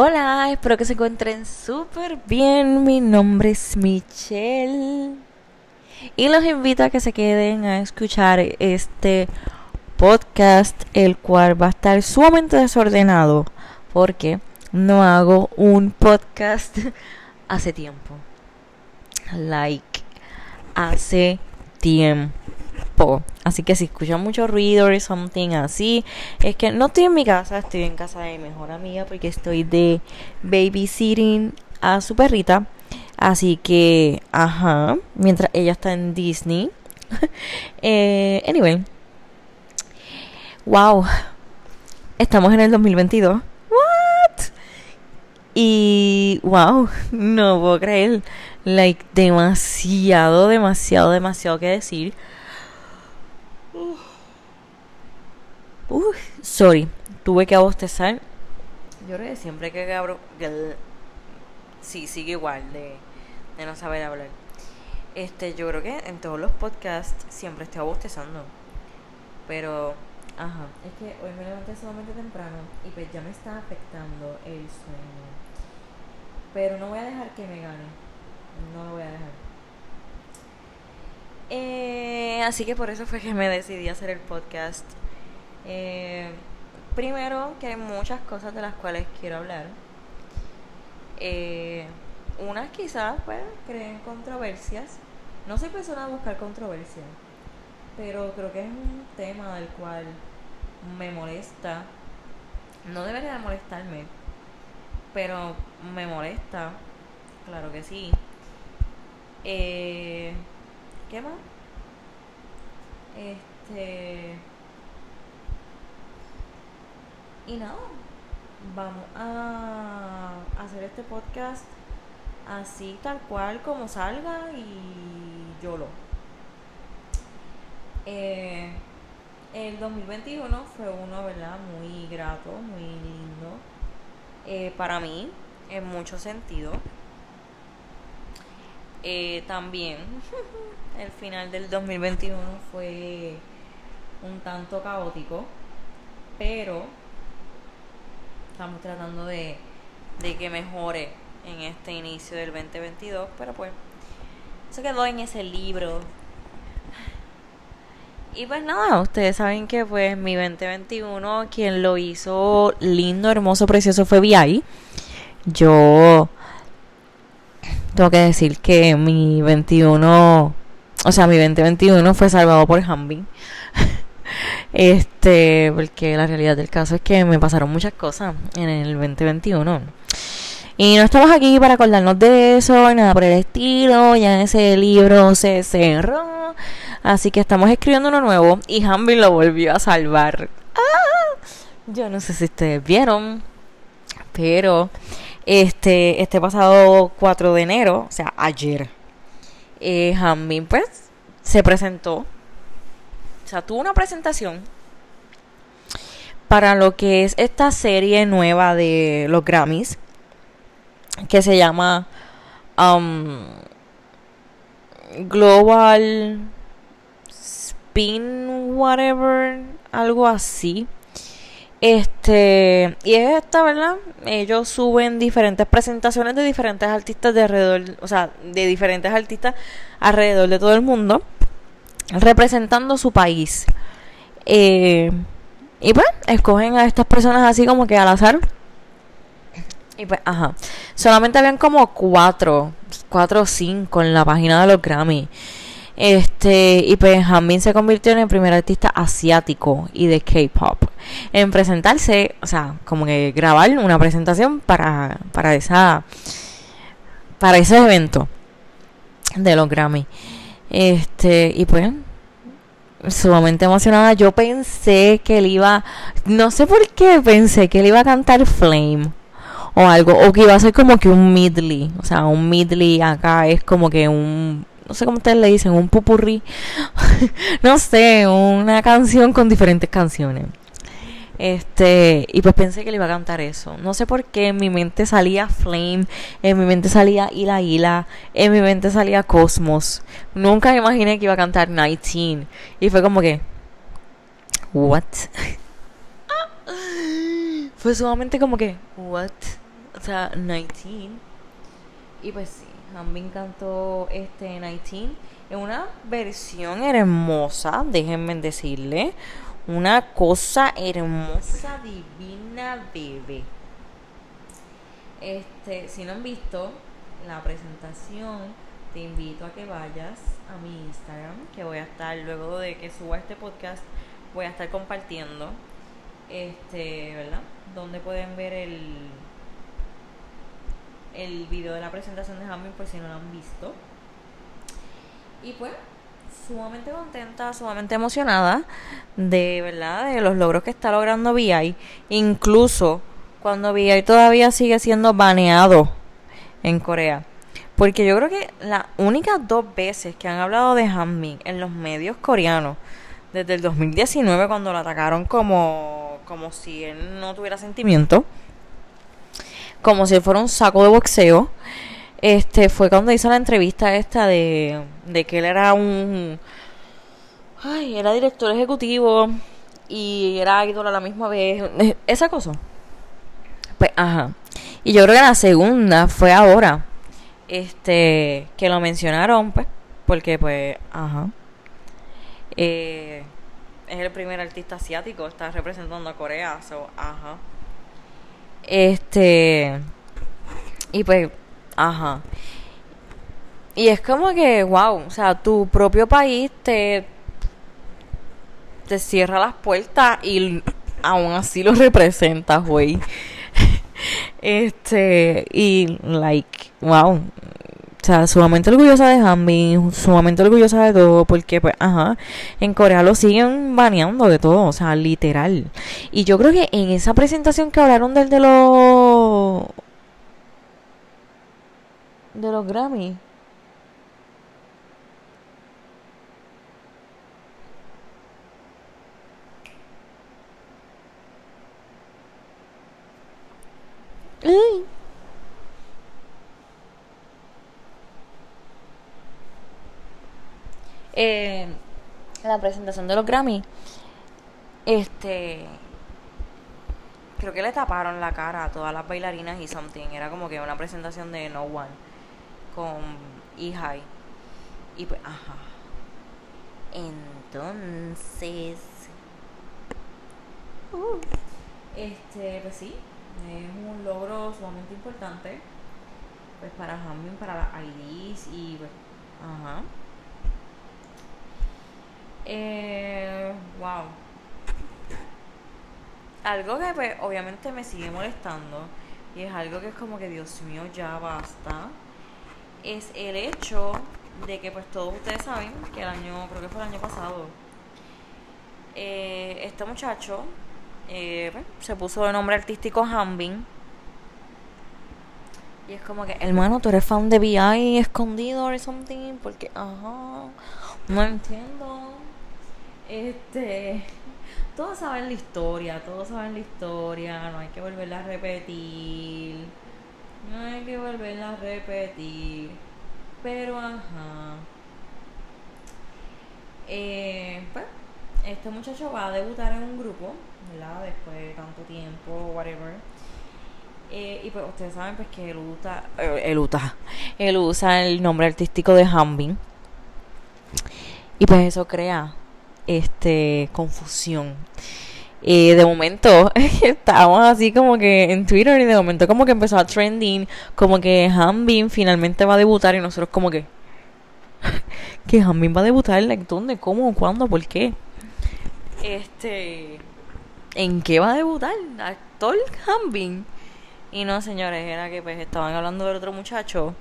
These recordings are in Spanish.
Hola, espero que se encuentren súper bien. Mi nombre es Michelle. Y los invito a que se queden a escuchar este podcast, el cual va a estar sumamente desordenado porque no hago un podcast hace tiempo. Like, hace tiempo. Así que si escuchan mucho ruido o something así, es que no estoy en mi casa, estoy en casa de mi mejor amiga porque estoy de babysitting a su perrita. Así que, ajá, mientras ella está en Disney. eh, anyway. Wow. Estamos en el 2022. What? Y wow, no puedo creer. Like, demasiado, demasiado, demasiado que decir. Uy, sorry, tuve que abostezar. Yo creo que siempre que abro. Sí, sigue igual de, de no saber hablar. Este, yo creo que en todos los podcasts siempre estoy abostezando. Pero, ajá, es que hoy me levanté sumamente temprano y pues ya me está afectando el sueño. Pero no voy a dejar que me gane. No lo voy a dejar. Eh, así que por eso fue que me decidí hacer el podcast eh, primero, que hay muchas cosas de las cuales quiero hablar. Eh, unas quizás pues, creen controversias. No soy persona a buscar controversia, pero creo que es un tema del cual me molesta. No debería de molestarme, pero me molesta. Claro que sí. Eh, ¿Qué más? Este y nada, vamos a hacer este podcast así tal cual como salga y yo lo. Eh, el 2021 fue uno, ¿verdad? Muy grato, muy lindo. Eh, para mí, en mucho sentido. Eh, también, el final del 2021 fue un tanto caótico, pero estamos tratando de, que mejore en este inicio del 2022, pero pues eso quedó en ese libro. Y pues nada, ustedes saben que pues mi 2021, quien lo hizo lindo, hermoso, precioso fue VI. Yo tengo que decir que mi 21, o sea, mi 2021 fue salvado por Hambi. Este, porque la realidad del caso es que me pasaron muchas cosas en el 2021. Y no estamos aquí para acordarnos de eso, nada por el estilo. Ya ese libro se cerró. Así que estamos escribiendo uno nuevo. Y Hamby lo volvió a salvar. ¡Ah! Yo no sé si ustedes vieron. Pero este, este pasado 4 de enero, o sea, ayer, eh, pues se presentó o sea, tuvo una presentación para lo que es esta serie nueva de los Grammys que se llama um, Global Spin Whatever, algo así. Este, y es esta, ¿verdad? Ellos suben diferentes presentaciones de diferentes artistas de alrededor, o sea, de diferentes artistas alrededor de todo el mundo representando su país. Eh, y pues, escogen a estas personas así como que al azar. Y pues, ajá. Solamente habían como cuatro, cuatro o cinco en la página de los Grammy. Este, y pues Jamin se convirtió en el primer artista asiático y de K-pop en presentarse, o sea, como que grabar una presentación para, para esa para ese evento de los Grammy. Este, y pues, sumamente emocionada. Yo pensé que él iba, no sé por qué pensé que él iba a cantar Flame o algo, o que iba a ser como que un midley, o sea, un midley acá es como que un, no sé cómo ustedes le dicen, un pupurri, no sé, una canción con diferentes canciones. Este, y pues pensé que le iba a cantar eso. No sé por qué en mi mente salía Flame, en mi mente salía Hila Hila, en mi mente salía Cosmos. Nunca imaginé que iba a cantar 19. Y fue como que, ¿what? fue sumamente como que, ¿what? O sea, 19. Y pues sí, Hanbin cantó este 19 en una versión hermosa, déjenme decirle. Una cosa hermosa, divina, bebé. Este, si no han visto la presentación, te invito a que vayas a mi Instagram, que voy a estar luego de que suba este podcast, voy a estar compartiendo este, ¿verdad? Donde pueden ver el el video de la presentación de Hamilton por si no lo han visto. Y pues sumamente contenta, sumamente emocionada de verdad de los logros que está logrando VI, incluso cuando VI todavía sigue siendo baneado en Corea. Porque yo creo que las únicas dos veces que han hablado de Hanbin en los medios coreanos, desde el 2019 cuando lo atacaron como, como si él no tuviera sentimiento, como si él fuera un saco de boxeo, este fue cuando hizo la entrevista esta de, de que él era un... Ay, era director ejecutivo y era ídolo a la misma vez. Esa cosa. Pues, ajá. Y yo creo que la segunda fue ahora. Este, que lo mencionaron, pues, porque, pues, ajá. Eh, es el primer artista asiático, está representando a Corea, so, ajá. Este, y pues, ajá. Y es como que, wow, o sea, tu propio país te, te cierra las puertas y aún así lo representas, güey. Este, y like, wow. O sea, sumamente orgullosa de Hambi, sumamente orgullosa de todo, porque pues, ajá, en Corea lo siguen baneando de todo, o sea, literal. Y yo creo que en esa presentación que hablaron del de los de los Grammy. Eh, la presentación de los Grammy, este, creo que le taparon la cara a todas las bailarinas y something. Era como que una presentación de No One con E-High. Y pues, ajá. Entonces, uh, este, pues sí, es un logro sumamente importante pues para Hamming, para las IDs y pues, ajá. Eh, wow. Algo que pues obviamente me sigue molestando y es algo que es como que Dios mío ya basta es el hecho de que pues todos ustedes saben que el año, creo que fue el año pasado, eh, este muchacho eh, se puso de nombre artístico Hanbin. Y es como que, hermano, tú eres fan de VI escondido o something, porque, ajá, no entiendo. Este, todos saben la historia, todos saben la historia, no hay que volverla a repetir. No hay que volverla a repetir. Pero, ajá. Eh, pues, este muchacho va a debutar en un grupo, ¿verdad? Después de tanto tiempo, whatever. Eh, y pues ustedes saben pues que él usa, eh, él, usa, él usa el nombre artístico de Hanbin. Y pues eso crea este confusión. Y de momento estábamos así como que en Twitter y de momento como que empezó a trending, como que Hanbin finalmente va a debutar y nosotros como que que Hanbin va a debutar, like, ¿dónde? ¿Cómo? ¿Cuándo? ¿Por qué? Este ¿en qué va a debutar? Actor Hanbin. Y no, señores, era que pues estaban hablando del otro muchacho.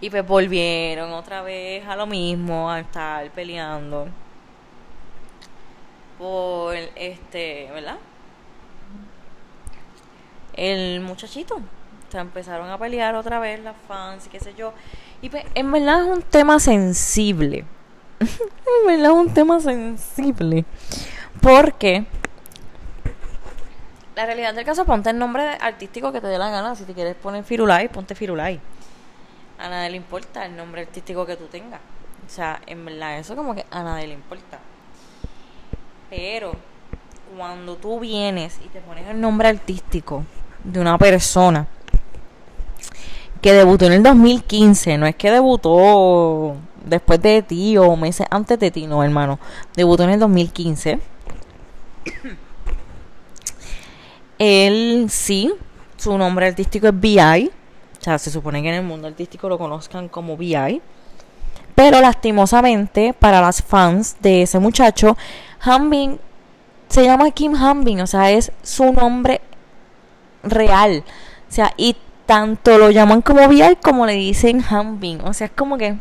Y pues volvieron otra vez a lo mismo, a estar peleando por este, ¿verdad? El muchachito. O empezaron a pelear otra vez las fans y qué sé yo. Y pues, en verdad es un tema sensible. en verdad es un tema sensible. Porque la realidad del caso, ponte el nombre artístico que te dé la gana. Si te quieres poner Firulai, ponte Firulai. A nadie le importa el nombre artístico que tú tengas. O sea, en verdad, eso como que a nadie le importa. Pero cuando tú vienes y te pones el nombre artístico de una persona que debutó en el 2015, no es que debutó después de ti o meses antes de ti, no, hermano. Debutó en el 2015. Él sí, su nombre artístico es B.I. O sea, se supone que en el mundo artístico lo conozcan como B.I. Pero lastimosamente, para las fans de ese muchacho, Hambin se llama Kim Hambin, o sea, es su nombre real. O sea, y tanto lo llaman como B.I. como le dicen Hambin. O sea, es como que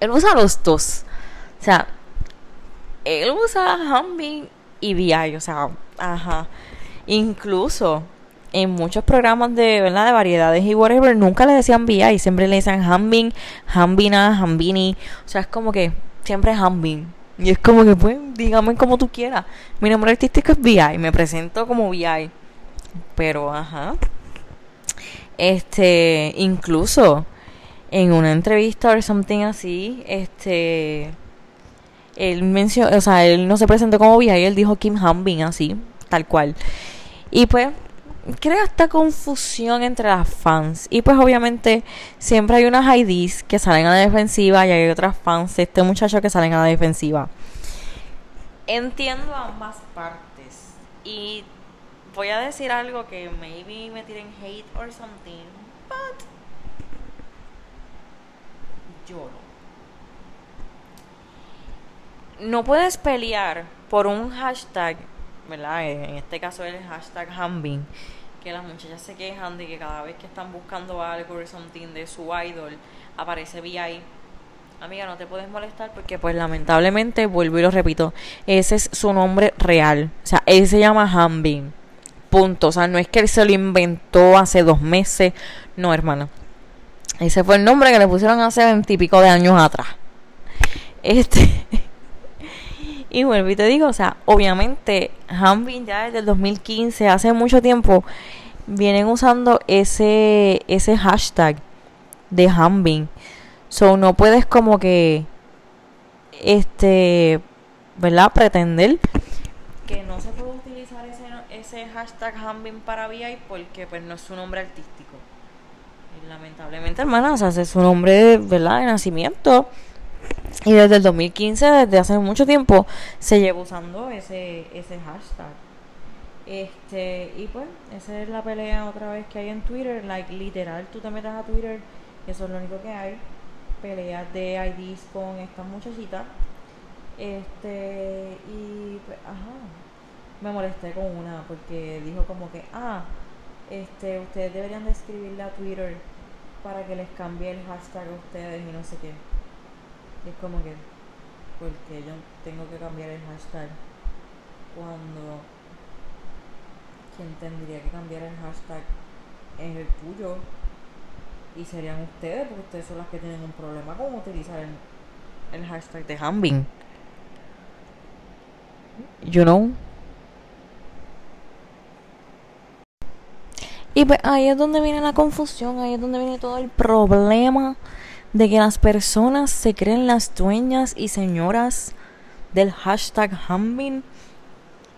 él usa los dos. O sea, él usa Hambin y VI, o sea, ajá. Incluso en muchos programas de, ¿verdad? de variedades y whatever, nunca le decían VI, siempre le decían Hambin, Hambina, Hambini. O sea, es como que siempre es Hambin. Y es como que, pues, dígame como tú quieras. Mi nombre artístico es VI, me presento como VI. Pero, ajá. Este, incluso en una entrevista o something así, este él mencionó, o sea, él no se presentó como VI, él dijo Kim Hambin así, tal cual. Y pues crea esta confusión entre las fans. Y pues obviamente siempre hay unas IDs que salen a la defensiva y hay otras fans de este muchacho que salen a la defensiva. Entiendo ambas partes. Y voy a decir algo que maybe me tiren hate or something. But lloro. No puedes pelear por un hashtag, ¿verdad? En este caso el hashtag Hambin, que las muchachas se quejan de que cada vez que están buscando algo o something de su idol, aparece VI. Amiga, no te puedes molestar porque pues lamentablemente, vuelvo y lo repito, ese es su nombre real. O sea, él se llama Hambin. Punto. O sea, no es que él se lo inventó hace dos meses. No, hermana. Ese fue el nombre que le pusieron hace veintipico de años atrás. Este. y vuelvo y te digo, o sea, obviamente, Hanbin ya desde el 2015, hace mucho tiempo, vienen usando ese, ese hashtag de Hanbin. So, no puedes como que, este, ¿verdad? Pretender que no se puede utilizar ese, ese hashtag Hanbin para VI porque pues no es su nombre artístico lamentablemente, hermana, o sea, es su nombre, ¿verdad?, de nacimiento. Y desde el 2015, desde hace mucho tiempo, se lleva usando ese, ese hashtag. Este, y pues, esa es la pelea otra vez que hay en Twitter. Like, literal, tú te metes a Twitter, eso es lo único que hay. Peleas de IDs con estas muchachitas. Este, y pues, ajá. Me molesté con una porque dijo como que, ah, este, ustedes deberían de escribirle a Twitter para que les cambie el hashtag a ustedes y no sé qué. Es como que, porque yo tengo que cambiar el hashtag cuando quien tendría que cambiar el hashtag es el tuyo y serían ustedes porque ustedes son las que tienen un problema con utilizar el, el hashtag de Hambing. You know? Y pues ahí es donde viene la confusión, ahí es donde viene todo el problema de que las personas se creen las dueñas y señoras del hashtag Hambin.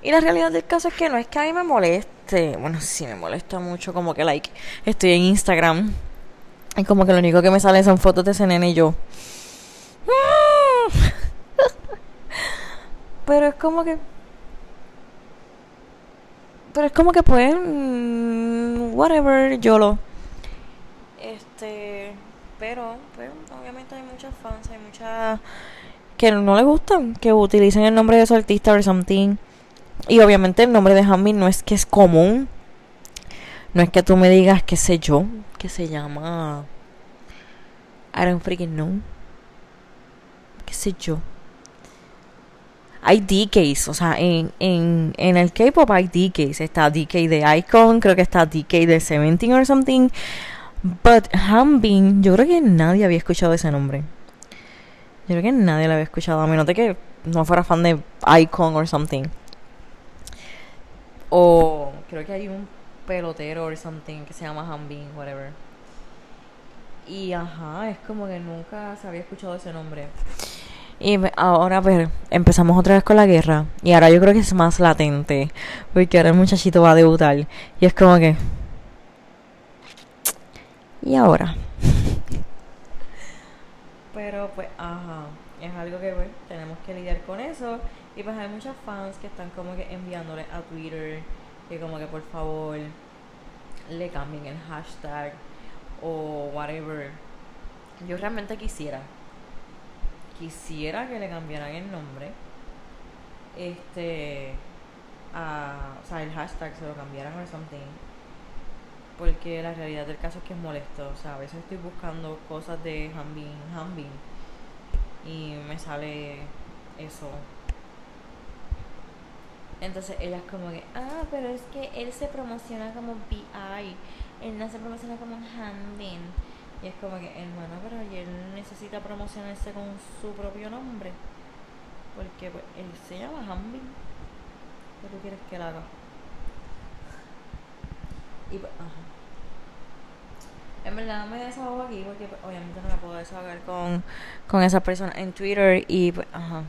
Y la realidad del caso es que no es que a mí me moleste. Bueno, sí me molesta mucho como que like estoy en Instagram y como que lo único que me sale son fotos de ese nene y yo. Pero es como que pero es como que pues mm, whatever yo lo este pero pues obviamente hay muchas fans hay muchas que no les gustan que utilicen el nombre de su artista o something y obviamente el nombre de Hammy no es que es común no es que tú me digas qué sé yo que se llama I don't freaking know qué sé yo hay DKs, o sea, en, en, en el K-pop hay DKs. Está DK de Icon, creo que está DK de Seventeen or something. But Hanbin, yo creo que nadie había escuchado ese nombre. Yo creo que nadie lo había escuchado, a menos de que no fuera fan de Icon or something. O creo que hay un pelotero or something que se llama Hanbin, whatever. Y ajá, es como que nunca se había escuchado ese nombre. Y ahora pues empezamos otra vez con la guerra. Y ahora yo creo que es más latente. Porque ahora el muchachito va a debutar. Y es como que... ¿Y ahora? Pero pues, ajá. Es algo que pues, tenemos que lidiar con eso. Y pues hay muchos fans que están como que enviándole a Twitter. Que como que por favor le cambien el hashtag. O whatever. Yo realmente quisiera quisiera que le cambiaran el nombre, este, a, o sea, el hashtag se lo cambiaran o something, porque la realidad del caso es que es molesto, o sea, a veces estoy buscando cosas de Hanbin, Hanbin, y me sale eso. Entonces ella es como que, ah, pero es que él se promociona como BI, él no se promociona como Hanbin. Y es como que, hermano, pero él necesita promocionarse con su propio nombre. Porque pues, él se llama Hambi. ¿Qué tú quieres que él haga? Y pues, ajá. En verdad me desahogo aquí porque pues, obviamente no me puedo desahogar con, con esa persona en Twitter y pues, ajá.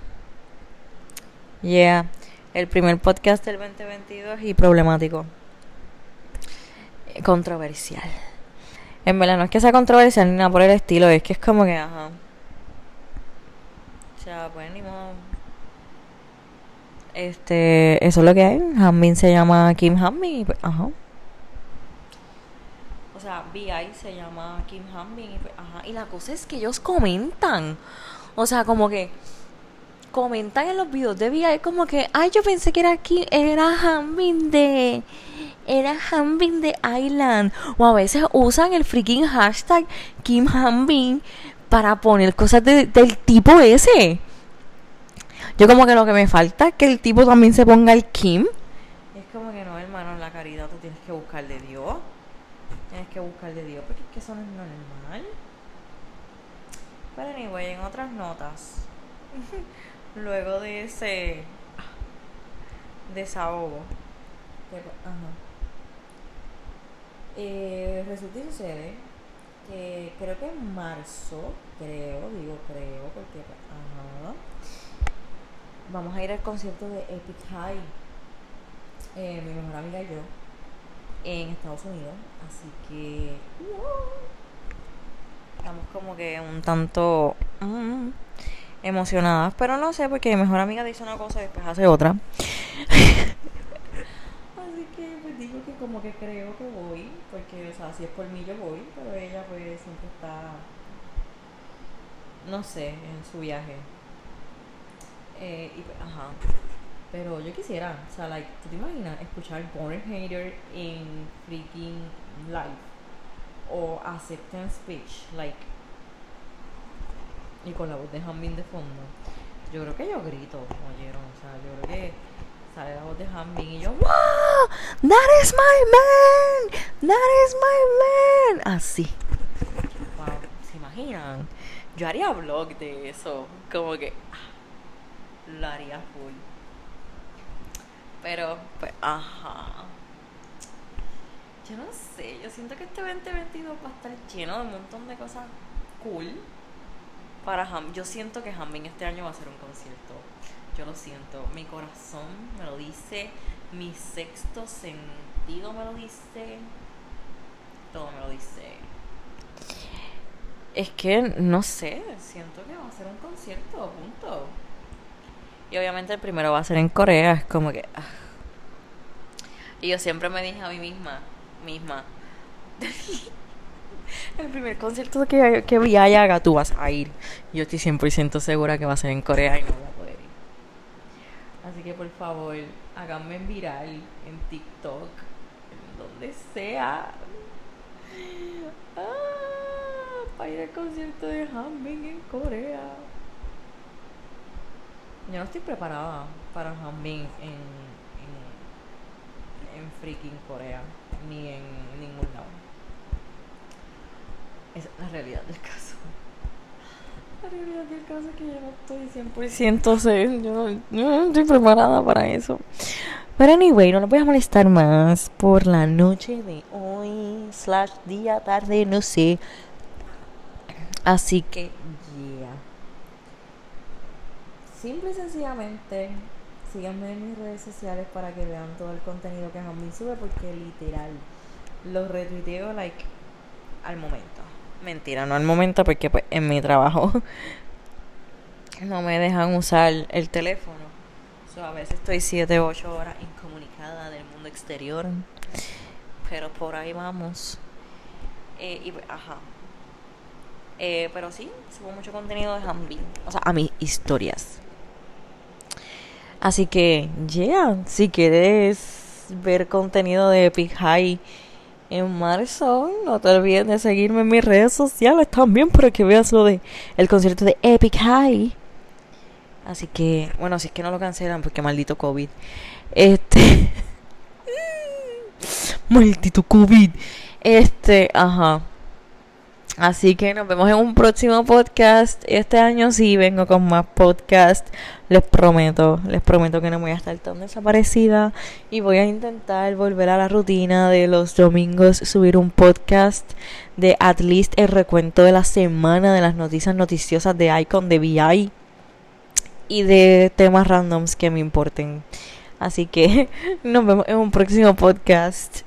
Yeah. El primer podcast del 2022 y problemático. Controversial. En verdad no es que sea controversial ni nada por el estilo, es que es como que, ajá. O sea, pues ni modo. Este, eso es lo que hay. Hanbin se llama Kim Hanbin y pues, ajá. O sea, VI se llama Kim Hanbin y pues. Y la cosa es que ellos comentan. O sea, como que comentan en los videos de VI como que, ay, yo pensé que era aquí, era Hanbin de era Hanbin de Island. O a veces usan el freaking hashtag Kim Hanbin para poner cosas del tipo ese. Yo como que lo que me falta es que el tipo también se ponga el Kim. Es como que no, hermano, la caridad tú tienes que buscar de Dios. Tienes que buscar de Dios porque es que eso no es normal. Pero anyway, en otras notas. Luego de ese desahogo. Eh, resulta y sucede que creo que en marzo, creo, digo creo, porque ajá, vamos a ir al concierto de Epic High, eh, mi mejor amiga y yo, en Estados Unidos. Así que estamos como que un tanto mm, emocionadas, pero no sé, porque mi mejor amiga dice una cosa y después hace otra. digo que como que creo que voy, porque, o sea, si es por mí yo voy, pero ella pues siempre está, no sé, en su viaje. Eh, y, pues, ajá. Pero yo quisiera, o sea, like, ¿tú te imaginas escuchar Born Hater en freaking live? O Acceptance Speech, like, y con la voz de Hamin de fondo. Yo creo que yo grito, oyeron, o sea, yo creo que sale la voz de Hanbin y yo, ¡Wow! ¡That is my man! ¡That is my man! Así. Wow, ¿se imaginan? Yo haría vlog de eso. Como que ah, lo haría full. Pero, pues, ajá. Yo no sé, yo siento que este 2022 va a estar lleno de un montón de cosas cool para Ham. Yo siento que Hamin este año va a ser un concierto yo lo siento. Mi corazón me lo dice, mi sexto sentido me lo dice, todo me lo dice. Es que no sé, siento que va a ser un concierto, punto. Y obviamente el primero va a ser en Corea, es como que. Ah. Y yo siempre me dije a mí misma, misma, el primer concierto que, que vi haga tú vas a ir. Yo estoy 100% segura que va a ser en Corea y no Así que por favor, háganme viral en TikTok, en donde sea. Ah, para ir al concierto de Hanbin en Corea. Yo no estoy preparada para Hanbin en, en, en freaking Corea, ni en ningún lado. Esa es la realidad del caso. La realidad del caso es que yo no estoy 100% sé, yo no, estoy preparada para eso. Pero anyway, no nos voy a molestar más por la noche de hoy, slash día, tarde, no sé. Así que. Simple y sencillamente síganme en mis redes sociales para que vean todo el contenido que Jambi sube porque literal lo retuiteo like al momento. Mentira, no al momento porque pues en mi trabajo no me dejan usar el teléfono. a veces estoy 7 u 8 horas incomunicada del mundo exterior. Pero por ahí vamos. Eh, y, ajá. Eh, pero sí, subo mucho contenido de Hambi. O sea, a mis historias. Así que, yeah, si quieres ver contenido de Epic High en marzo, no te olvides de seguirme en mis redes sociales también para que veas lo de el concierto de Epic High. Así que, bueno, si es que no lo cancelan porque maldito COVID. Este. maldito COVID. Este, ajá. Así que nos vemos en un próximo podcast. Este año sí vengo con más podcast. Les prometo, les prometo que no voy a estar tan desaparecida. Y voy a intentar volver a la rutina de los domingos subir un podcast de at least el recuento de la semana de las noticias noticiosas de Icon de VI y de temas randoms que me importen. Así que nos vemos en un próximo podcast.